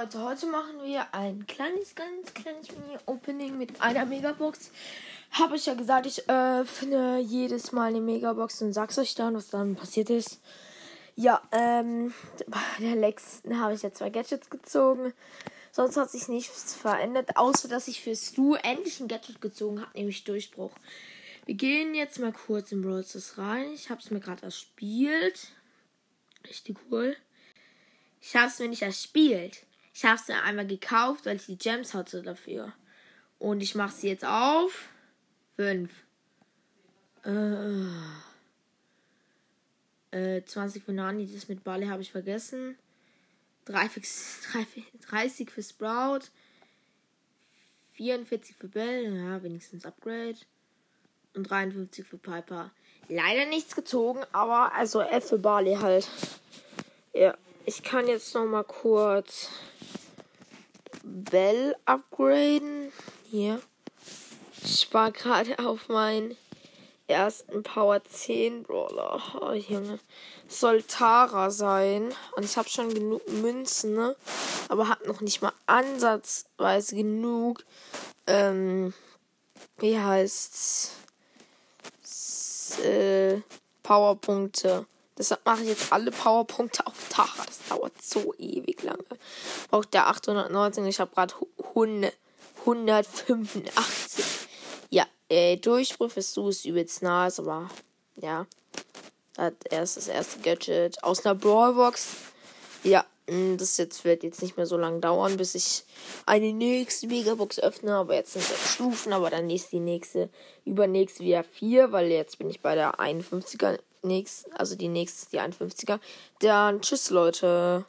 Leute, heute machen wir ein kleines, ganz kleines Mini-Opening mit einer Megabox. Habe ich ja gesagt, ich öffne jedes Mal eine Megabox und sag's euch dann, was dann passiert ist. Ja, ähm, bei der letzten habe ich ja zwei Gadgets gezogen. Sonst hat sich nichts verändert, außer dass ich für Stu endlich ein Gadget gezogen habe, nämlich Durchbruch. Wir gehen jetzt mal kurz in Brawl rein. Ich habe es mir gerade erspielt. Richtig cool. Ich habe es mir nicht erspielt. Ich habe mir einmal gekauft, weil ich die Gems hatte dafür. Und ich mache sie jetzt auf. Fünf. Äh, äh, 20 für Nani, das mit Balle habe ich vergessen. 30 für Sprout. 44 für Bell, ja, wenigstens Upgrade. Und 53 für Piper. Leider nichts gezogen, aber also F für Barley halt. Ja, ich kann jetzt noch mal kurz Bell upgraden. Hier. Ich war gerade auf meinen ersten Power 10 Brawler. Oh, Junge. Soll Tara sein. Und ich habe schon genug Münzen, ne? Aber habe noch nicht mal ansatzweise genug. Ähm, wie heißt's? Äh, Powerpunkte. Deshalb mache ich jetzt alle Powerpunkte auf Tara. Das dauert so ewig lange. Braucht der 819. Ich habe gerade 185. Ja, äh, Durchbruch für Stu ist übelst nice, aber ja. Das ist das erste Gadget aus einer Brawlbox. Ja, mm, das jetzt wird jetzt nicht mehr so lange dauern, bis ich eine nächste Megabox öffne. Aber jetzt sind es Stufen, aber dann ist die nächste, übernächste wieder 4, weil jetzt bin ich bei der 51er nächst, also die nächste die 51er. Dann tschüss, Leute.